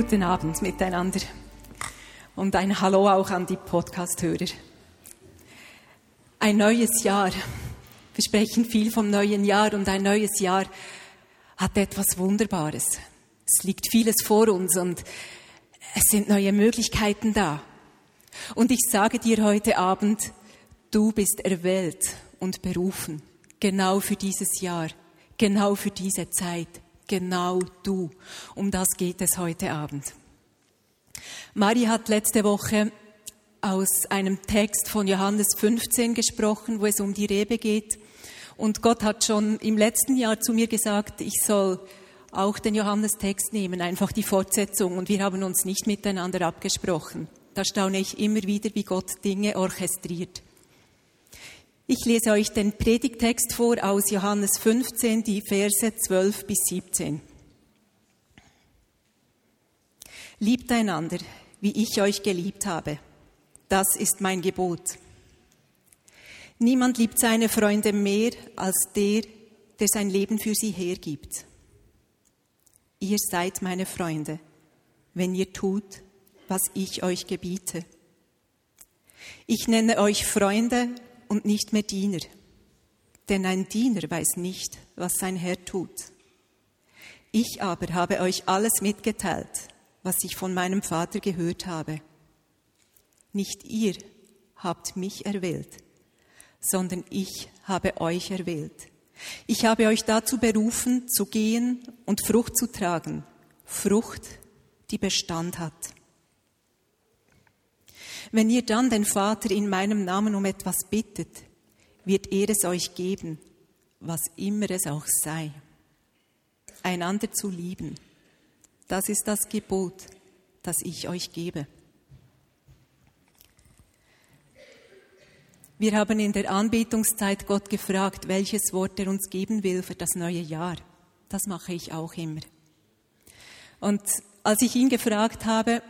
Guten Abend miteinander und ein Hallo auch an die Podcast-Hörer. Ein neues Jahr. Wir sprechen viel vom neuen Jahr und ein neues Jahr hat etwas Wunderbares. Es liegt vieles vor uns und es sind neue Möglichkeiten da. Und ich sage dir heute Abend, du bist erwählt und berufen, genau für dieses Jahr, genau für diese Zeit genau du. Um das geht es heute Abend. Mari hat letzte Woche aus einem Text von Johannes 15 gesprochen, wo es um die Rebe geht. Und Gott hat schon im letzten Jahr zu mir gesagt, ich soll auch den Johannes-Text nehmen, einfach die Fortsetzung. Und wir haben uns nicht miteinander abgesprochen. Da staune ich immer wieder, wie Gott Dinge orchestriert. Ich lese euch den Predigtext vor aus Johannes 15, die Verse 12 bis 17. Liebt einander, wie ich euch geliebt habe. Das ist mein Gebot. Niemand liebt seine Freunde mehr als der, der sein Leben für sie hergibt. Ihr seid meine Freunde, wenn ihr tut, was ich euch gebiete. Ich nenne euch Freunde, und nicht mehr Diener. Denn ein Diener weiß nicht, was sein Herr tut. Ich aber habe euch alles mitgeteilt, was ich von meinem Vater gehört habe. Nicht ihr habt mich erwählt, sondern ich habe euch erwählt. Ich habe euch dazu berufen, zu gehen und Frucht zu tragen, Frucht, die Bestand hat. Wenn ihr dann den Vater in meinem Namen um etwas bittet, wird er es euch geben, was immer es auch sei. Einander zu lieben, das ist das Gebot, das ich euch gebe. Wir haben in der Anbetungszeit Gott gefragt, welches Wort er uns geben will für das neue Jahr. Das mache ich auch immer. Und als ich ihn gefragt habe,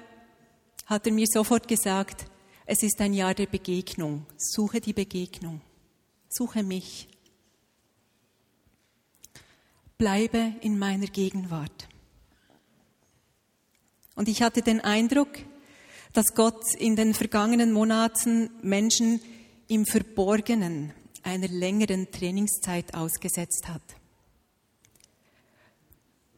hat er mir sofort gesagt, es ist ein Jahr der Begegnung. Suche die Begegnung. Suche mich. Bleibe in meiner Gegenwart. Und ich hatte den Eindruck, dass Gott in den vergangenen Monaten Menschen im Verborgenen einer längeren Trainingszeit ausgesetzt hat.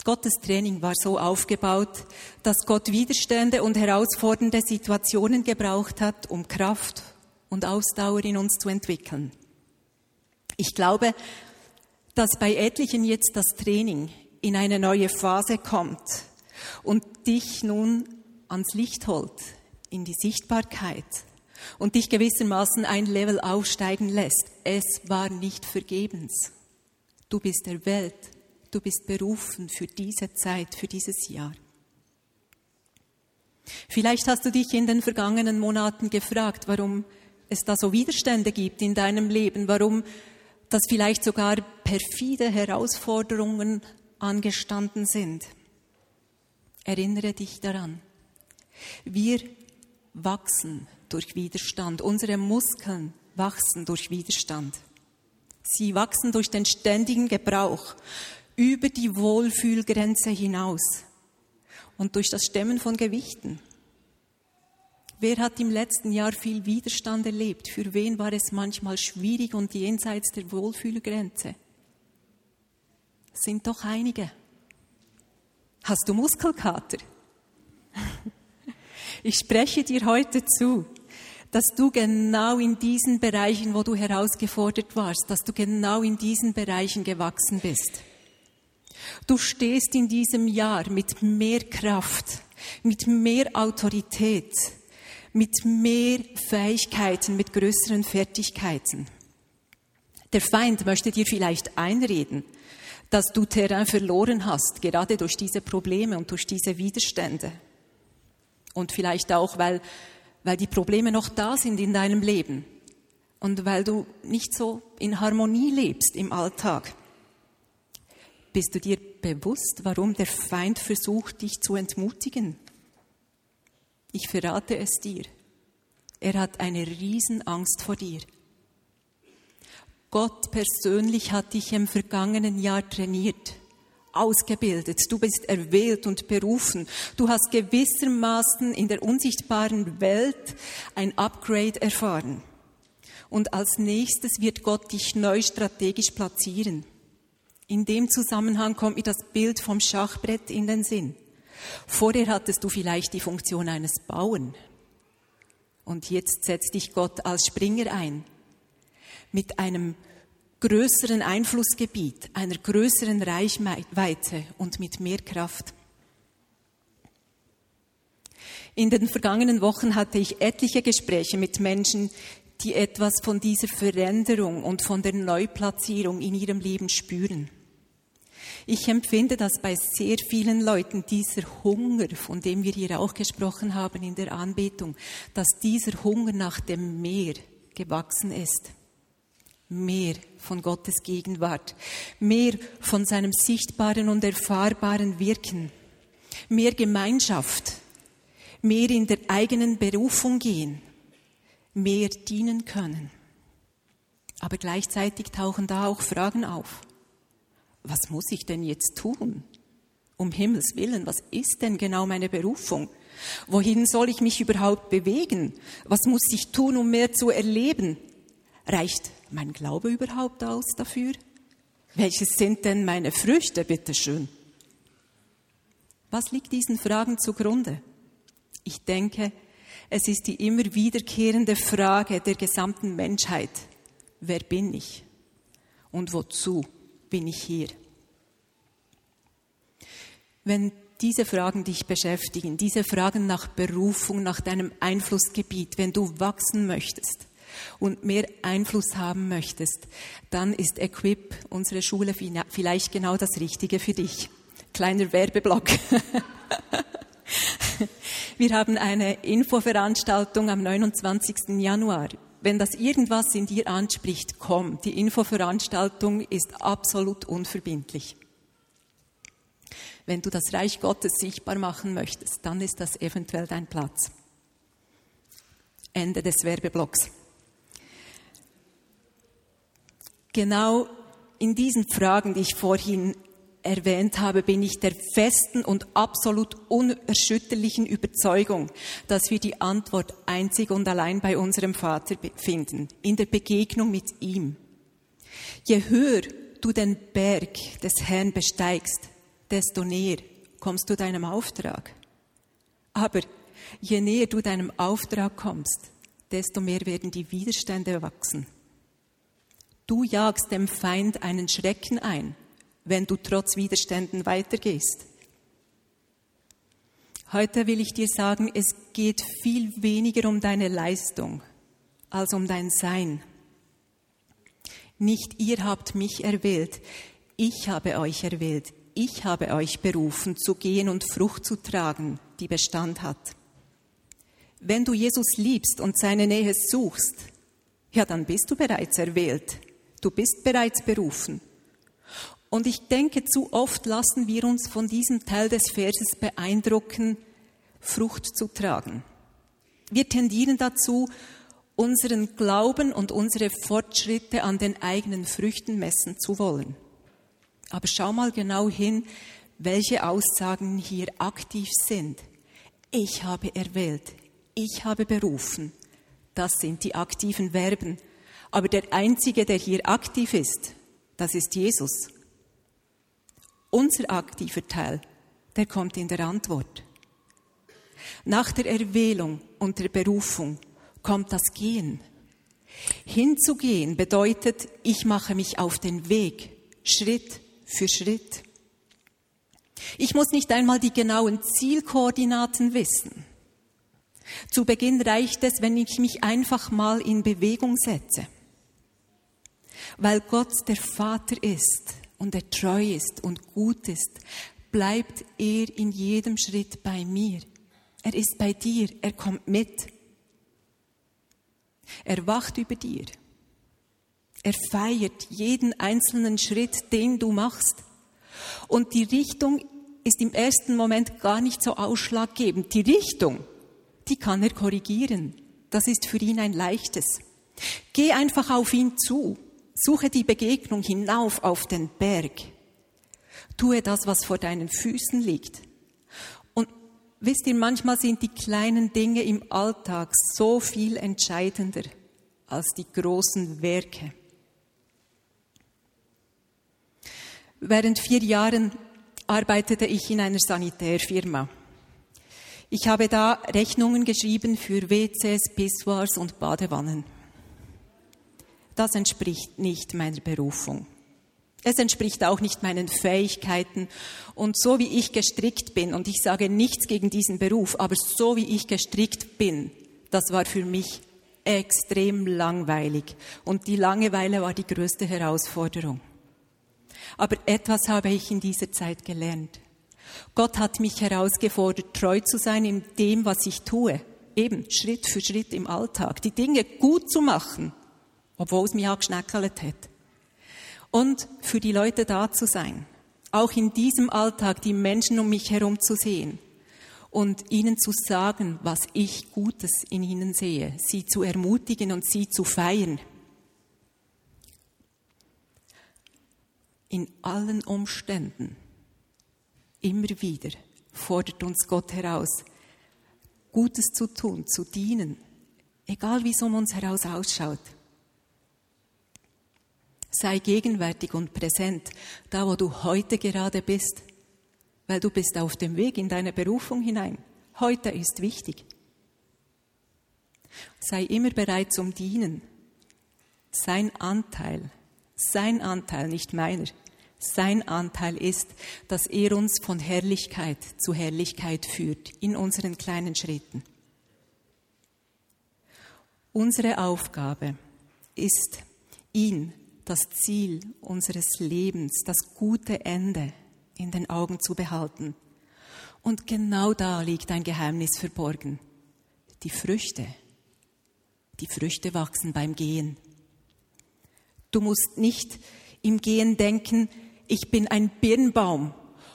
Gottes Training war so aufgebaut, dass Gott widerstände und herausfordernde Situationen gebraucht hat, um Kraft und Ausdauer in uns zu entwickeln. Ich glaube, dass bei etlichen jetzt das Training in eine neue Phase kommt und dich nun ans Licht holt, in die Sichtbarkeit und dich gewissermaßen ein Level aufsteigen lässt. Es war nicht vergebens. Du bist erwählt Du bist berufen für diese Zeit, für dieses Jahr. Vielleicht hast du dich in den vergangenen Monaten gefragt, warum es da so Widerstände gibt in deinem Leben, warum das vielleicht sogar perfide Herausforderungen angestanden sind. Erinnere dich daran. Wir wachsen durch Widerstand. Unsere Muskeln wachsen durch Widerstand. Sie wachsen durch den ständigen Gebrauch über die Wohlfühlgrenze hinaus und durch das Stemmen von Gewichten. Wer hat im letzten Jahr viel Widerstand erlebt? Für wen war es manchmal schwierig und jenseits der Wohlfühlgrenze? Sind doch einige. Hast du Muskelkater? Ich spreche dir heute zu, dass du genau in diesen Bereichen, wo du herausgefordert warst, dass du genau in diesen Bereichen gewachsen bist. Du stehst in diesem Jahr mit mehr Kraft, mit mehr Autorität, mit mehr Fähigkeiten, mit größeren Fertigkeiten. Der Feind möchte dir vielleicht einreden, dass du Terrain verloren hast, gerade durch diese Probleme und durch diese Widerstände. Und vielleicht auch, weil, weil die Probleme noch da sind in deinem Leben und weil du nicht so in Harmonie lebst im Alltag. Bist du dir bewusst, warum der Feind versucht, dich zu entmutigen? Ich verrate es dir. Er hat eine Riesenangst vor dir. Gott persönlich hat dich im vergangenen Jahr trainiert, ausgebildet. Du bist erwählt und berufen. Du hast gewissermaßen in der unsichtbaren Welt ein Upgrade erfahren. Und als nächstes wird Gott dich neu strategisch platzieren. In dem Zusammenhang kommt mir das Bild vom Schachbrett in den Sinn. Vorher hattest du vielleicht die Funktion eines Bauern. Und jetzt setzt dich Gott als Springer ein. Mit einem größeren Einflussgebiet, einer größeren Reichweite und mit mehr Kraft. In den vergangenen Wochen hatte ich etliche Gespräche mit Menschen, die etwas von dieser Veränderung und von der Neuplatzierung in ihrem Leben spüren. Ich empfinde, dass bei sehr vielen Leuten dieser Hunger, von dem wir hier auch gesprochen haben in der Anbetung, dass dieser Hunger nach dem Meer gewachsen ist. Mehr von Gottes Gegenwart, mehr von seinem sichtbaren und erfahrbaren Wirken, mehr Gemeinschaft, mehr in der eigenen Berufung gehen, mehr dienen können. Aber gleichzeitig tauchen da auch Fragen auf was muss ich denn jetzt tun? Um Himmels willen, was ist denn genau meine Berufung? Wohin soll ich mich überhaupt bewegen? Was muss ich tun, um mehr zu erleben? Reicht mein Glaube überhaupt aus dafür? Welches sind denn meine Früchte, bitteschön? Was liegt diesen Fragen zugrunde? Ich denke, es ist die immer wiederkehrende Frage der gesamten Menschheit. Wer bin ich? Und wozu? Bin ich hier? Wenn diese Fragen dich beschäftigen, diese Fragen nach Berufung, nach deinem Einflussgebiet, wenn du wachsen möchtest und mehr Einfluss haben möchtest, dann ist Equip, unsere Schule, vielleicht genau das Richtige für dich. Kleiner Werbeblock. Wir haben eine Infoveranstaltung am 29. Januar wenn das irgendwas in dir anspricht, komm. Die Infoveranstaltung ist absolut unverbindlich. Wenn du das Reich Gottes sichtbar machen möchtest, dann ist das eventuell dein Platz. Ende des Werbeblocks. Genau in diesen Fragen, die ich vorhin erwähnt habe, bin ich der festen und absolut unerschütterlichen Überzeugung, dass wir die Antwort einzig und allein bei unserem Vater finden, in der Begegnung mit ihm. Je höher du den Berg des Herrn besteigst, desto näher kommst du deinem Auftrag. Aber je näher du deinem Auftrag kommst, desto mehr werden die Widerstände wachsen. Du jagst dem Feind einen Schrecken ein, wenn du trotz Widerständen weitergehst. Heute will ich dir sagen, es geht viel weniger um deine Leistung als um dein Sein. Nicht ihr habt mich erwählt, ich habe euch erwählt, ich habe euch berufen, zu gehen und Frucht zu tragen, die Bestand hat. Wenn du Jesus liebst und seine Nähe suchst, ja, dann bist du bereits erwählt, du bist bereits berufen. Und ich denke, zu oft lassen wir uns von diesem Teil des Verses beeindrucken, Frucht zu tragen. Wir tendieren dazu, unseren Glauben und unsere Fortschritte an den eigenen Früchten messen zu wollen. Aber schau mal genau hin, welche Aussagen hier aktiv sind. Ich habe erwählt, ich habe berufen. Das sind die aktiven Verben. Aber der Einzige, der hier aktiv ist, das ist Jesus. Unser aktiver Teil, der kommt in der Antwort. Nach der Erwählung und der Berufung kommt das Gehen. Hinzugehen bedeutet, ich mache mich auf den Weg, Schritt für Schritt. Ich muss nicht einmal die genauen Zielkoordinaten wissen. Zu Beginn reicht es, wenn ich mich einfach mal in Bewegung setze. Weil Gott der Vater ist, und er treu ist und gut ist, bleibt er in jedem Schritt bei mir. Er ist bei dir, er kommt mit. Er wacht über dir. Er feiert jeden einzelnen Schritt, den du machst. Und die Richtung ist im ersten Moment gar nicht so ausschlaggebend. Die Richtung, die kann er korrigieren. Das ist für ihn ein leichtes. Geh einfach auf ihn zu. Suche die Begegnung hinauf auf den Berg. Tue das, was vor deinen Füßen liegt. Und wisst ihr, manchmal sind die kleinen Dinge im Alltag so viel entscheidender als die großen Werke. Während vier Jahren arbeitete ich in einer Sanitärfirma. Ich habe da Rechnungen geschrieben für WCs, Pissoirs und Badewannen das entspricht nicht meiner Berufung. Es entspricht auch nicht meinen Fähigkeiten. Und so wie ich gestrickt bin, und ich sage nichts gegen diesen Beruf, aber so wie ich gestrickt bin, das war für mich extrem langweilig. Und die Langeweile war die größte Herausforderung. Aber etwas habe ich in dieser Zeit gelernt. Gott hat mich herausgefordert, treu zu sein in dem, was ich tue. Eben Schritt für Schritt im Alltag. Die Dinge gut zu machen obwohl es mich angeschneckelt hat. Und für die Leute da zu sein. Auch in diesem Alltag die Menschen um mich herum zu sehen und ihnen zu sagen, was ich Gutes in ihnen sehe, sie zu ermutigen und sie zu feiern. In allen Umständen, immer wieder, fordert uns Gott heraus, Gutes zu tun, zu dienen, egal wie es um uns heraus ausschaut. Sei gegenwärtig und präsent, da wo du heute gerade bist, weil du bist auf dem Weg in deine Berufung hinein. Heute ist wichtig. Sei immer bereit zum Dienen. Sein Anteil, sein Anteil, nicht meiner, sein Anteil ist, dass er uns von Herrlichkeit zu Herrlichkeit führt in unseren kleinen Schritten. Unsere Aufgabe ist, ihn das Ziel unseres Lebens, das gute Ende in den Augen zu behalten. Und genau da liegt ein Geheimnis verborgen. Die Früchte. Die Früchte wachsen beim Gehen. Du musst nicht im Gehen denken, ich bin ein Birnbaum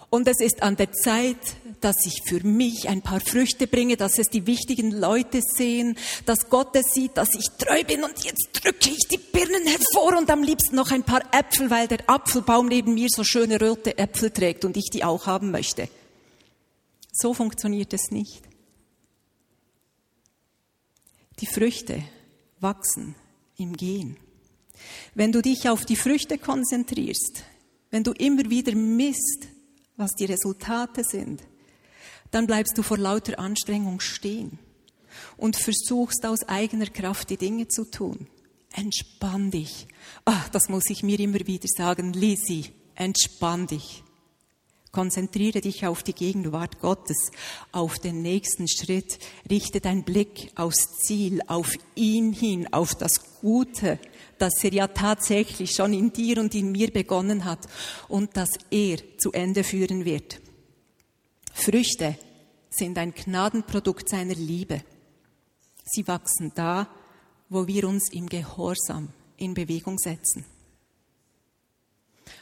und es ist an der Zeit, dass ich für mich ein paar Früchte bringe, dass es die wichtigen Leute sehen, dass Gott es sieht, dass ich treu bin und jetzt drücke ich die Birnen hervor und am liebsten noch ein paar Äpfel, weil der Apfelbaum neben mir so schöne rote Äpfel trägt und ich die auch haben möchte. So funktioniert es nicht. Die Früchte wachsen im Gehen. Wenn du dich auf die Früchte konzentrierst, wenn du immer wieder misst, was die Resultate sind, dann bleibst du vor lauter Anstrengung stehen und versuchst aus eigener Kraft die Dinge zu tun. Entspann dich. Ah, das muss ich mir immer wieder sagen. Lisi, entspann dich. Konzentriere dich auf die Gegenwart Gottes, auf den nächsten Schritt. Richte deinen Blick aufs Ziel, auf ihn hin, auf das Gute, dass er ja tatsächlich schon in dir und in mir begonnen hat und dass er zu Ende führen wird. Früchte sind ein Gnadenprodukt seiner Liebe. Sie wachsen da, wo wir uns im Gehorsam in Bewegung setzen.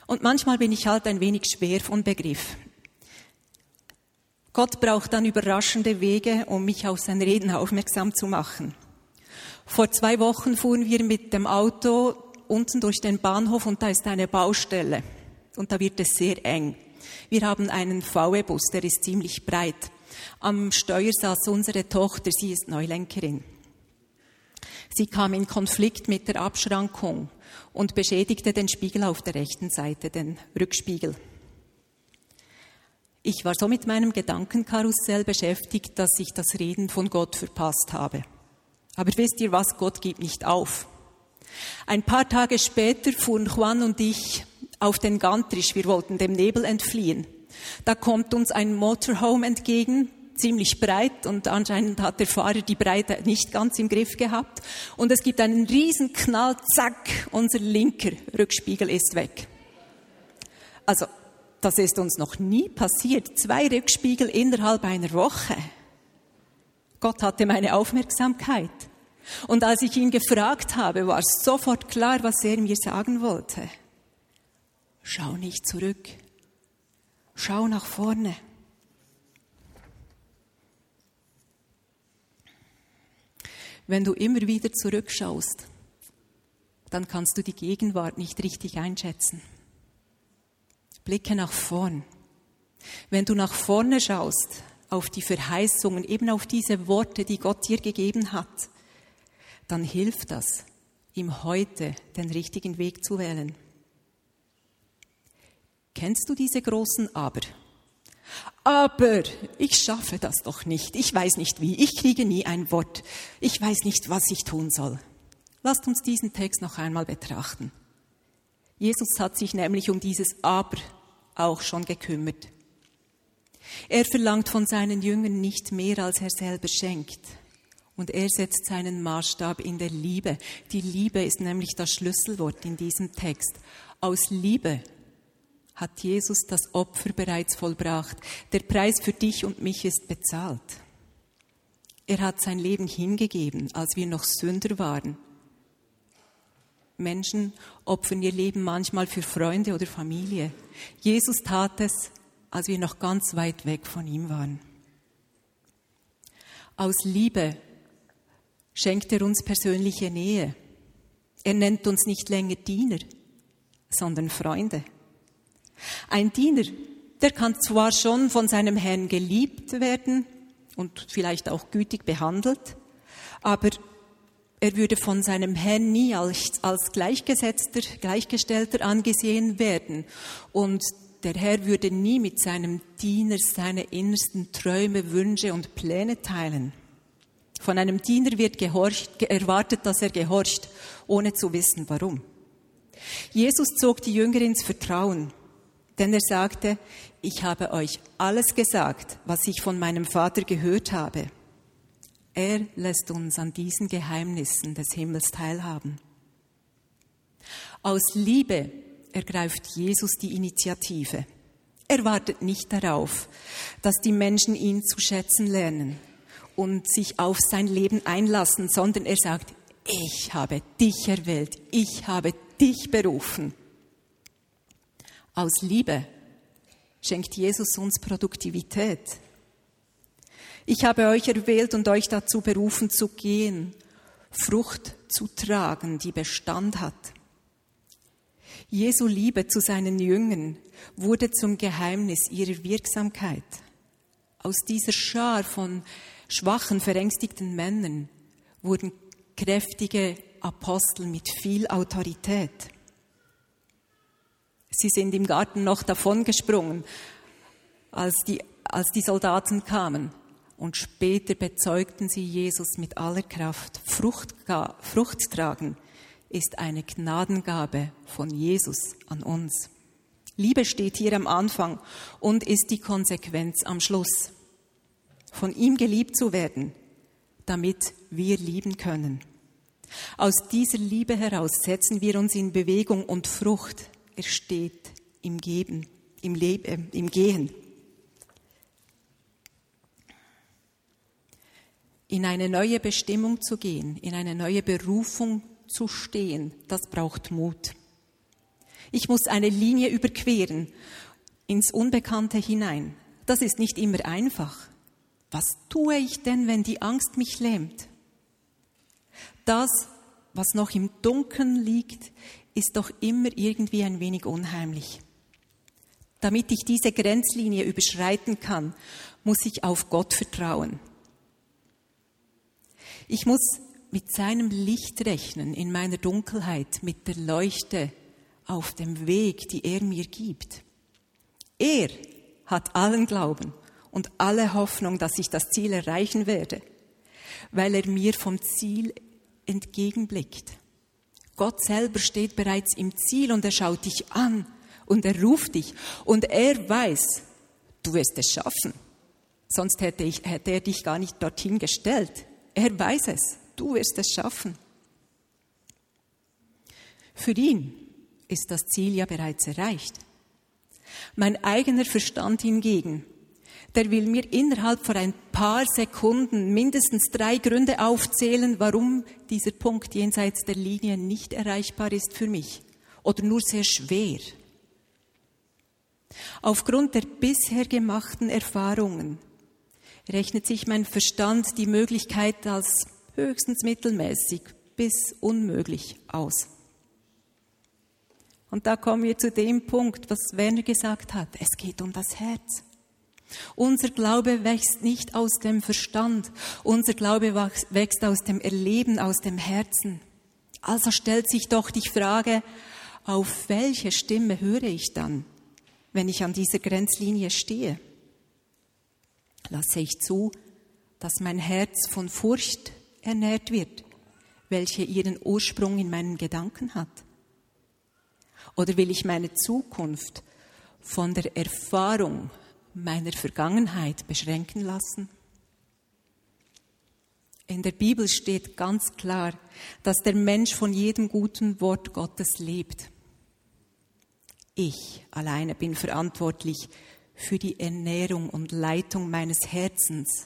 Und manchmal bin ich halt ein wenig schwer von Begriff. Gott braucht dann überraschende Wege, um mich auf sein Reden aufmerksam zu machen. Vor zwei Wochen fuhren wir mit dem Auto unten durch den Bahnhof und da ist eine Baustelle und da wird es sehr eng. Wir haben einen VW-Bus, der ist ziemlich breit. Am Steuer saß unsere Tochter, sie ist Neulenkerin. Sie kam in Konflikt mit der Abschrankung und beschädigte den Spiegel auf der rechten Seite, den Rückspiegel. Ich war so mit meinem Gedankenkarussell beschäftigt, dass ich das Reden von Gott verpasst habe. Aber wisst ihr was, Gott gibt nicht auf. Ein paar Tage später fuhren Juan und ich auf den Gantrisch. Wir wollten dem Nebel entfliehen. Da kommt uns ein Motorhome entgegen, ziemlich breit und anscheinend hat der Fahrer die Breite nicht ganz im Griff gehabt. Und es gibt einen riesen Knall, zack, unser linker Rückspiegel ist weg. Also, das ist uns noch nie passiert. Zwei Rückspiegel innerhalb einer Woche. Gott hatte meine Aufmerksamkeit. Und als ich ihn gefragt habe, war sofort klar, was er mir sagen wollte. Schau nicht zurück. Schau nach vorne. Wenn du immer wieder zurückschaust, dann kannst du die Gegenwart nicht richtig einschätzen. Blicke nach vorn. Wenn du nach vorne schaust, auf die Verheißungen, eben auf diese Worte, die Gott dir gegeben hat, dann hilft das, ihm heute den richtigen Weg zu wählen. Kennst du diese großen Aber? Aber ich schaffe das doch nicht. Ich weiß nicht wie. Ich kriege nie ein Wort. Ich weiß nicht, was ich tun soll. Lasst uns diesen Text noch einmal betrachten. Jesus hat sich nämlich um dieses Aber auch schon gekümmert. Er verlangt von seinen Jüngern nicht mehr, als er selber schenkt. Und er setzt seinen Maßstab in der Liebe. Die Liebe ist nämlich das Schlüsselwort in diesem Text. Aus Liebe hat Jesus das Opfer bereits vollbracht. Der Preis für dich und mich ist bezahlt. Er hat sein Leben hingegeben, als wir noch Sünder waren. Menschen opfern ihr Leben manchmal für Freunde oder Familie. Jesus tat es, als wir noch ganz weit weg von ihm waren. Aus Liebe schenkt er uns persönliche Nähe. Er nennt uns nicht länger Diener, sondern Freunde. Ein Diener, der kann zwar schon von seinem Herrn geliebt werden und vielleicht auch gütig behandelt, aber er würde von seinem Herrn nie als, als Gleichgesetzter, Gleichgestellter angesehen werden. Und der Herr würde nie mit seinem Diener seine innersten Träume, Wünsche und Pläne teilen. Von einem Diener wird gehorcht, erwartet, dass er gehorcht, ohne zu wissen warum. Jesus zog die Jünger ins Vertrauen. Denn er sagte, ich habe euch alles gesagt, was ich von meinem Vater gehört habe. Er lässt uns an diesen Geheimnissen des Himmels teilhaben. Aus Liebe ergreift Jesus die Initiative. Er wartet nicht darauf, dass die Menschen ihn zu schätzen lernen und sich auf sein Leben einlassen, sondern er sagt, ich habe dich erwählt, ich habe dich berufen. Aus Liebe schenkt Jesus uns Produktivität. Ich habe euch erwählt und euch dazu berufen zu gehen, Frucht zu tragen, die Bestand hat. Jesu Liebe zu seinen Jüngern wurde zum Geheimnis ihrer Wirksamkeit. Aus dieser Schar von schwachen, verängstigten Männern wurden kräftige Apostel mit viel Autorität. Sie sind im Garten noch davongesprungen, als die, als die Soldaten kamen. Und später bezeugten sie Jesus mit aller Kraft. Frucht, Frucht tragen ist eine Gnadengabe von Jesus an uns. Liebe steht hier am Anfang und ist die Konsequenz am Schluss. Von ihm geliebt zu werden, damit wir lieben können. Aus dieser Liebe heraus setzen wir uns in Bewegung und Frucht er steht im Geben, im Leben, im Gehen. In eine neue Bestimmung zu gehen, in eine neue Berufung zu stehen, das braucht Mut. Ich muss eine Linie überqueren ins Unbekannte hinein. Das ist nicht immer einfach. Was tue ich denn, wenn die Angst mich lähmt? Das, was noch im Dunkeln liegt, ist doch immer irgendwie ein wenig unheimlich. Damit ich diese Grenzlinie überschreiten kann, muss ich auf Gott vertrauen. Ich muss mit seinem Licht rechnen in meiner Dunkelheit, mit der Leuchte auf dem Weg, die er mir gibt. Er hat allen Glauben und alle Hoffnung, dass ich das Ziel erreichen werde, weil er mir vom Ziel entgegenblickt. Gott selber steht bereits im Ziel und er schaut dich an und er ruft dich und er weiß, du wirst es schaffen. Sonst hätte, ich, hätte er dich gar nicht dorthin gestellt. Er weiß es, du wirst es schaffen. Für ihn ist das Ziel ja bereits erreicht. Mein eigener Verstand hingegen, der will mir innerhalb von ein paar Sekunden mindestens drei Gründe aufzählen, warum dieser Punkt jenseits der Linie nicht erreichbar ist für mich oder nur sehr schwer. Aufgrund der bisher gemachten Erfahrungen rechnet sich mein Verstand die Möglichkeit als höchstens mittelmäßig bis unmöglich aus. Und da kommen wir zu dem Punkt, was Werner gesagt hat. Es geht um das Herz. Unser Glaube wächst nicht aus dem Verstand. Unser Glaube wächst aus dem Erleben, aus dem Herzen. Also stellt sich doch die Frage, auf welche Stimme höre ich dann, wenn ich an dieser Grenzlinie stehe? Lasse ich zu, dass mein Herz von Furcht ernährt wird, welche ihren Ursprung in meinen Gedanken hat? Oder will ich meine Zukunft von der Erfahrung meiner Vergangenheit beschränken lassen? In der Bibel steht ganz klar, dass der Mensch von jedem guten Wort Gottes lebt. Ich alleine bin verantwortlich für die Ernährung und Leitung meines Herzens,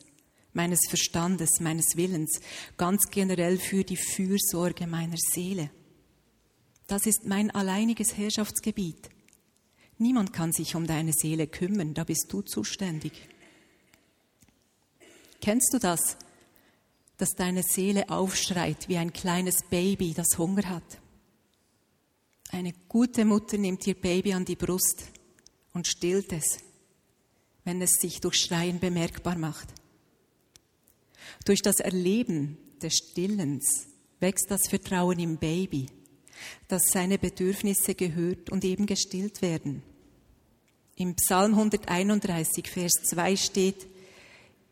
meines Verstandes, meines Willens, ganz generell für die Fürsorge meiner Seele. Das ist mein alleiniges Herrschaftsgebiet. Niemand kann sich um deine Seele kümmern, da bist du zuständig. Kennst du das, dass deine Seele aufschreit wie ein kleines Baby, das Hunger hat? Eine gute Mutter nimmt ihr Baby an die Brust und stillt es, wenn es sich durch Schreien bemerkbar macht. Durch das Erleben des Stillens wächst das Vertrauen im Baby dass seine Bedürfnisse gehört und eben gestillt werden. Im Psalm 131, Vers 2 steht,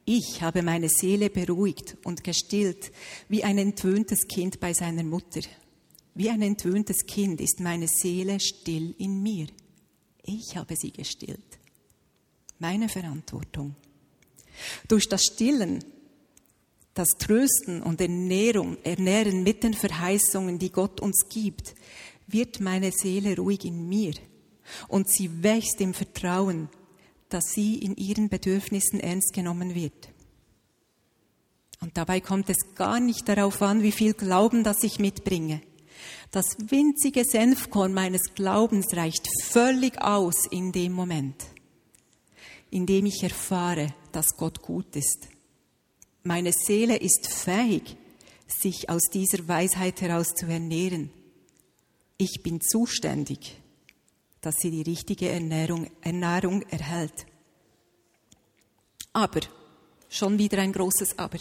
ich habe meine Seele beruhigt und gestillt, wie ein entwöhntes Kind bei seiner Mutter. Wie ein entwöhntes Kind ist meine Seele still in mir. Ich habe sie gestillt. Meine Verantwortung. Durch das Stillen das Trösten und Ernährung, Ernähren mit den Verheißungen, die Gott uns gibt, wird meine Seele ruhig in mir und sie wächst im Vertrauen, dass sie in ihren Bedürfnissen ernst genommen wird. Und dabei kommt es gar nicht darauf an, wie viel Glauben das ich mitbringe. Das winzige Senfkorn meines Glaubens reicht völlig aus in dem Moment, in dem ich erfahre, dass Gott gut ist meine Seele ist fähig, sich aus dieser Weisheit heraus zu ernähren. Ich bin zuständig, dass sie die richtige Ernährung, Ernährung erhält. Aber, schon wieder ein großes Aber.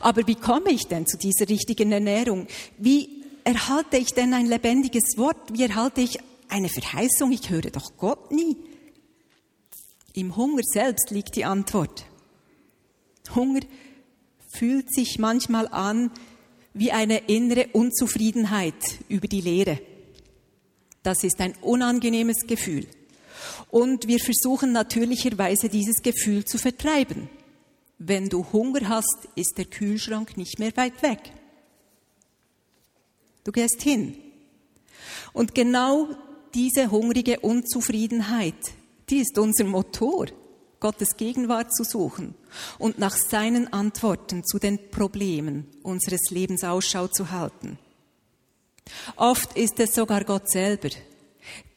Aber wie komme ich denn zu dieser richtigen Ernährung? Wie erhalte ich denn ein lebendiges Wort? Wie erhalte ich eine Verheißung? Ich höre doch Gott nie. Im Hunger selbst liegt die Antwort. Hunger fühlt sich manchmal an wie eine innere Unzufriedenheit über die Lehre. Das ist ein unangenehmes Gefühl. Und wir versuchen natürlicherweise dieses Gefühl zu vertreiben. Wenn du Hunger hast, ist der Kühlschrank nicht mehr weit weg. Du gehst hin. Und genau diese hungrige Unzufriedenheit, die ist unser Motor. Gottes Gegenwart zu suchen und nach seinen Antworten zu den Problemen unseres Lebens Ausschau zu halten. Oft ist es sogar Gott selber,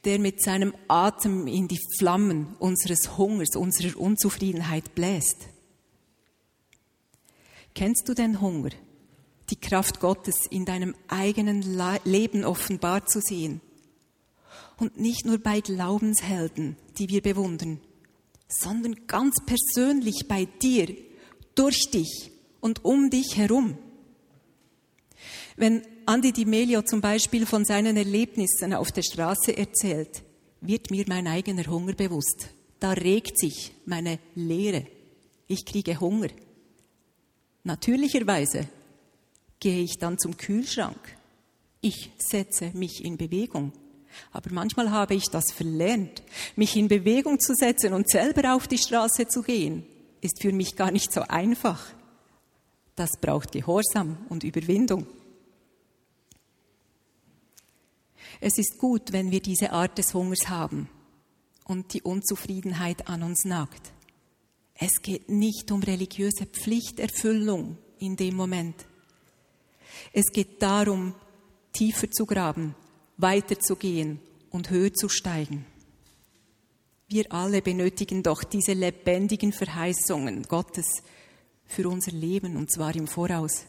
der mit seinem Atem in die Flammen unseres Hungers, unserer Unzufriedenheit bläst. Kennst du den Hunger, die Kraft Gottes in deinem eigenen Leben offenbar zu sehen? Und nicht nur bei Glaubenshelden, die wir bewundern, sondern ganz persönlich bei dir, durch dich und um dich herum. Wenn Andi Di Melio zum Beispiel von seinen Erlebnissen auf der Straße erzählt, wird mir mein eigener Hunger bewusst. Da regt sich meine Leere. Ich kriege Hunger. Natürlicherweise gehe ich dann zum Kühlschrank. Ich setze mich in Bewegung. Aber manchmal habe ich das verlernt. Mich in Bewegung zu setzen und selber auf die Straße zu gehen, ist für mich gar nicht so einfach. Das braucht Gehorsam und Überwindung. Es ist gut, wenn wir diese Art des Hungers haben und die Unzufriedenheit an uns nagt. Es geht nicht um religiöse Pflichterfüllung in dem Moment. Es geht darum, tiefer zu graben, weiterzugehen und höher zu steigen. Wir alle benötigen doch diese lebendigen Verheißungen Gottes für unser Leben und zwar im Voraus.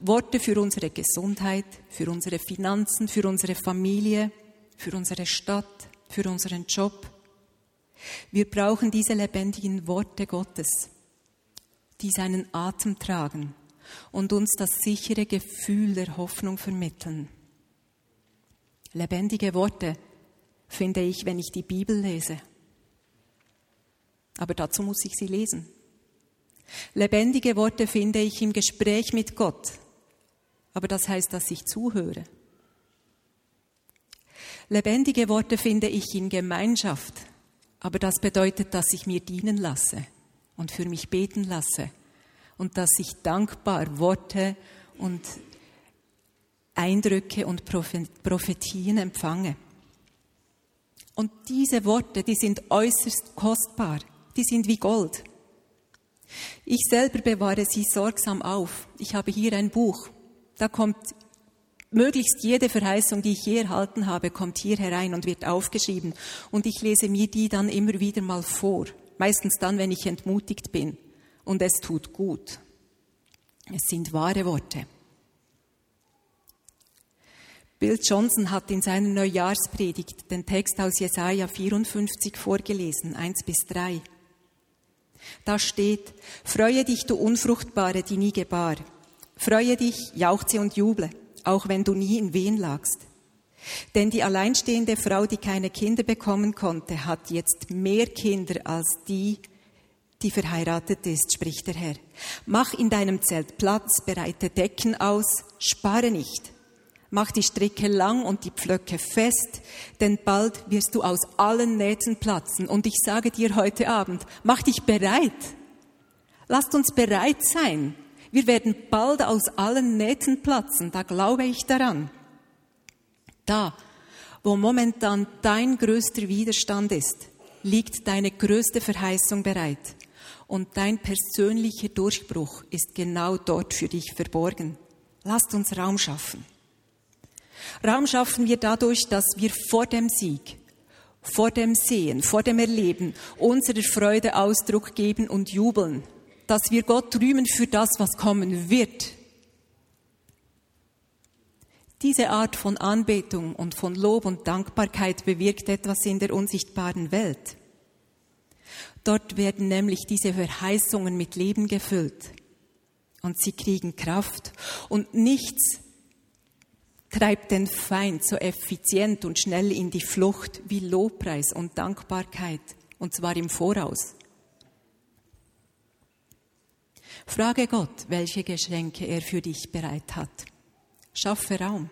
Worte für unsere Gesundheit, für unsere Finanzen, für unsere Familie, für unsere Stadt, für unseren Job. Wir brauchen diese lebendigen Worte Gottes, die seinen Atem tragen und uns das sichere Gefühl der Hoffnung vermitteln. Lebendige Worte finde ich, wenn ich die Bibel lese. Aber dazu muss ich sie lesen. Lebendige Worte finde ich im Gespräch mit Gott. Aber das heißt, dass ich zuhöre. Lebendige Worte finde ich in Gemeinschaft. Aber das bedeutet, dass ich mir dienen lasse und für mich beten lasse und dass ich dankbar Worte und Eindrücke und Prophetien empfange. Und diese Worte, die sind äußerst kostbar, die sind wie Gold. Ich selber bewahre sie sorgsam auf. Ich habe hier ein Buch. Da kommt möglichst jede Verheißung, die ich je erhalten habe, kommt hier herein und wird aufgeschrieben. Und ich lese mir die dann immer wieder mal vor. Meistens dann, wenn ich entmutigt bin. Und es tut gut. Es sind wahre Worte. Bill Johnson hat in seiner Neujahrspredigt den Text aus Jesaja 54 vorgelesen, 1 bis 3. Da steht, freue dich, du Unfruchtbare, die nie gebar. Freue dich, jauchze und juble, auch wenn du nie in Wehen lagst. Denn die alleinstehende Frau, die keine Kinder bekommen konnte, hat jetzt mehr Kinder als die, die verheiratet ist, spricht der Herr. Mach in deinem Zelt Platz, bereite Decken aus, spare nicht. Mach die Stricke lang und die Pflöcke fest, denn bald wirst du aus allen Nähten platzen. Und ich sage dir heute Abend, mach dich bereit. Lasst uns bereit sein. Wir werden bald aus allen Nähten platzen, da glaube ich daran. Da, wo momentan dein größter Widerstand ist, liegt deine größte Verheißung bereit. Und dein persönlicher Durchbruch ist genau dort für dich verborgen. Lasst uns Raum schaffen. Raum schaffen wir dadurch, dass wir vor dem Sieg, vor dem Sehen, vor dem Erleben unserer Freude Ausdruck geben und jubeln, dass wir Gott rühmen für das, was kommen wird. Diese Art von Anbetung und von Lob und Dankbarkeit bewirkt etwas in der unsichtbaren Welt. Dort werden nämlich diese Verheißungen mit Leben gefüllt und sie kriegen Kraft und nichts treibt den Feind so effizient und schnell in die Flucht wie Lobpreis und Dankbarkeit, und zwar im Voraus. Frage Gott, welche Geschenke er für dich bereit hat. Schaffe Raum.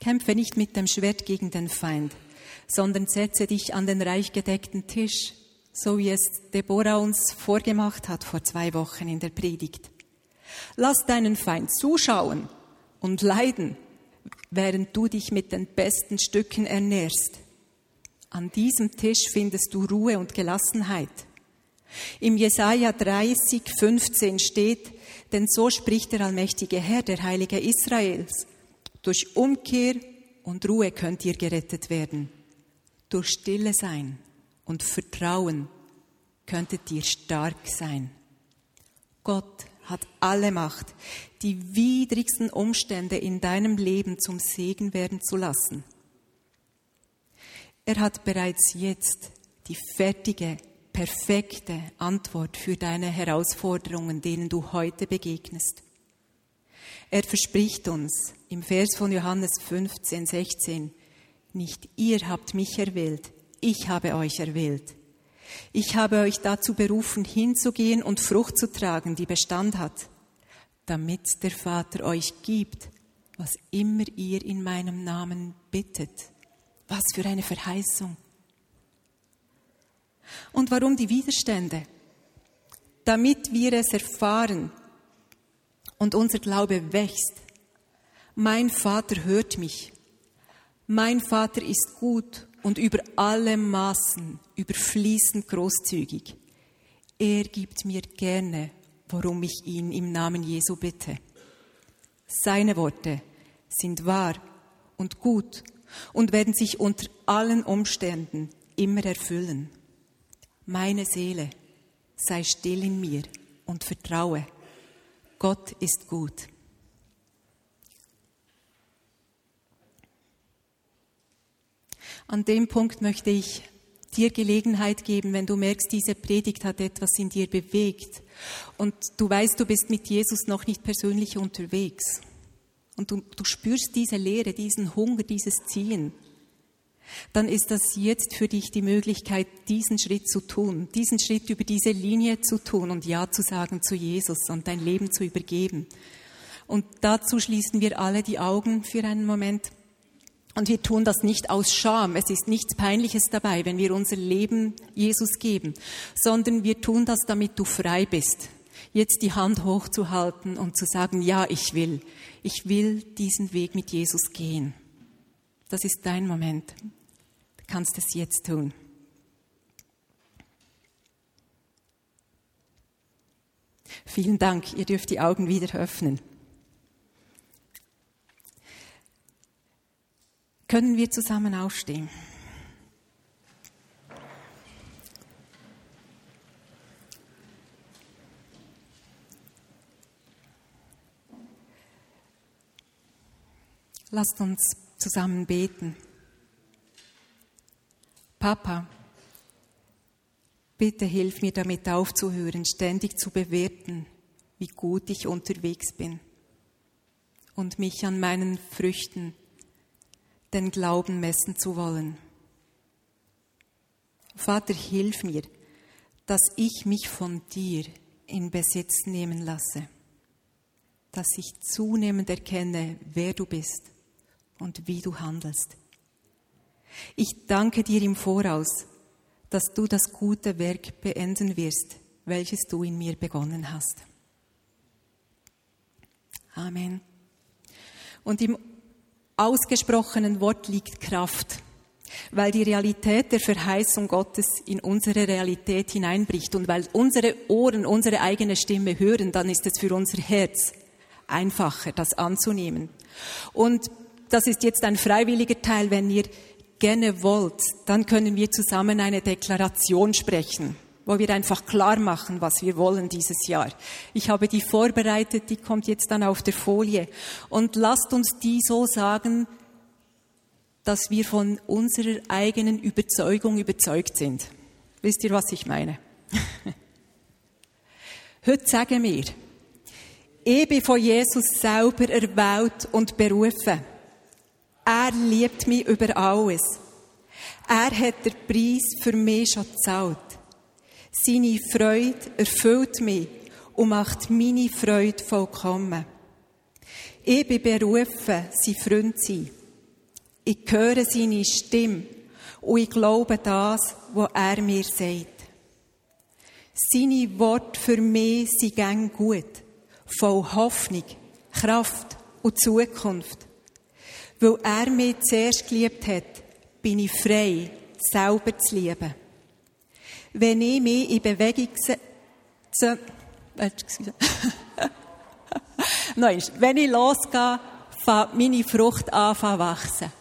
Kämpfe nicht mit dem Schwert gegen den Feind, sondern setze dich an den reich gedeckten Tisch, so wie es Deborah uns vorgemacht hat vor zwei Wochen in der Predigt. Lass deinen Feind zuschauen und leiden, während du dich mit den besten Stücken ernährst. An diesem Tisch findest du Ruhe und Gelassenheit. Im Jesaja 30, 15 steht, denn so spricht der allmächtige Herr, der Heilige Israels. Durch Umkehr und Ruhe könnt ihr gerettet werden. Durch Stille sein und Vertrauen könntet ihr stark sein. Gott hat alle Macht, die widrigsten Umstände in deinem Leben zum Segen werden zu lassen. Er hat bereits jetzt die fertige, perfekte Antwort für deine Herausforderungen, denen du heute begegnest. Er verspricht uns im Vers von Johannes 15, 16, nicht ihr habt mich erwählt, ich habe euch erwählt ich habe euch dazu berufen, hinzugehen und Frucht zu tragen, die Bestand hat, damit der Vater euch gibt, was immer ihr in meinem Namen bittet. Was für eine Verheißung. Und warum die Widerstände? Damit wir es erfahren und unser Glaube wächst. Mein Vater hört mich. Mein Vater ist gut und über alle Maßen überfließend großzügig. Er gibt mir gerne, worum ich ihn im Namen Jesu bitte. Seine Worte sind wahr und gut und werden sich unter allen Umständen immer erfüllen. Meine Seele sei still in mir und vertraue. Gott ist gut. An dem Punkt möchte ich dir Gelegenheit geben, wenn du merkst, diese Predigt hat etwas in dir bewegt und du weißt, du bist mit Jesus noch nicht persönlich unterwegs und du, du spürst diese Lehre, diesen Hunger, dieses Ziehen, dann ist das jetzt für dich die Möglichkeit, diesen Schritt zu tun, diesen Schritt über diese Linie zu tun und Ja zu sagen zu Jesus und dein Leben zu übergeben. Und dazu schließen wir alle die Augen für einen Moment. Und wir tun das nicht aus Scham. Es ist nichts Peinliches dabei, wenn wir unser Leben Jesus geben, sondern wir tun das, damit du frei bist. Jetzt die Hand hochzuhalten und zu sagen, ja, ich will. Ich will diesen Weg mit Jesus gehen. Das ist dein Moment. Du kannst es jetzt tun. Vielen Dank. Ihr dürft die Augen wieder öffnen. Können wir zusammen aufstehen? Lasst uns zusammen beten. Papa, bitte hilf mir damit aufzuhören, ständig zu bewerten, wie gut ich unterwegs bin und mich an meinen Früchten den Glauben messen zu wollen. Vater, hilf mir, dass ich mich von dir in Besitz nehmen lasse, dass ich zunehmend erkenne, wer du bist und wie du handelst. Ich danke dir im Voraus, dass du das gute Werk beenden wirst, welches du in mir begonnen hast. Amen. Und im ausgesprochenen Wort liegt Kraft, weil die Realität der Verheißung Gottes in unsere Realität hineinbricht und weil unsere Ohren unsere eigene Stimme hören, dann ist es für unser Herz einfacher, das anzunehmen. Und das ist jetzt ein freiwilliger Teil, wenn ihr gerne wollt, dann können wir zusammen eine Deklaration sprechen wo wir einfach klar machen, was wir wollen dieses Jahr. Ich habe die vorbereitet, die kommt jetzt dann auf der Folie. Und lasst uns die so sagen, dass wir von unserer eigenen Überzeugung überzeugt sind. Wisst ihr, was ich meine? Heute sagen wir, ich bin von Jesus selber erwählt und berufen. Er liebt mich über alles. Er hat den Preis für mich schon gezahlt. Seine Freude erfüllt mich und macht meine Freude vollkommen. Ich bin berufen, sein Freund zu sein. Ich höre seine Stimme und ich glaube das, was er mir sagt. Seine Worte für mich sind gern gut, voll Hoffnung, Kraft und Zukunft. Weil er mich zuerst geliebt hat, bin ich frei, selber zu lieben wenn ich mich in Bewegung setze, Nein, wenn ich losgehe, fängt meine Frucht an zu wachsen.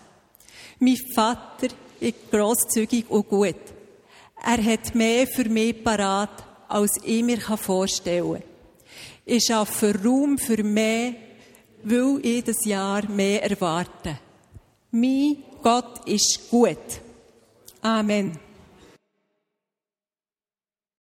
Mein Vater ist grosszügig und gut. Er hat mehr für mich parat, als ich mir vorstellen kann. Ich schaffe Raum für mehr, weil ich das Jahr mehr erwarte. Mein Gott ist gut. Amen.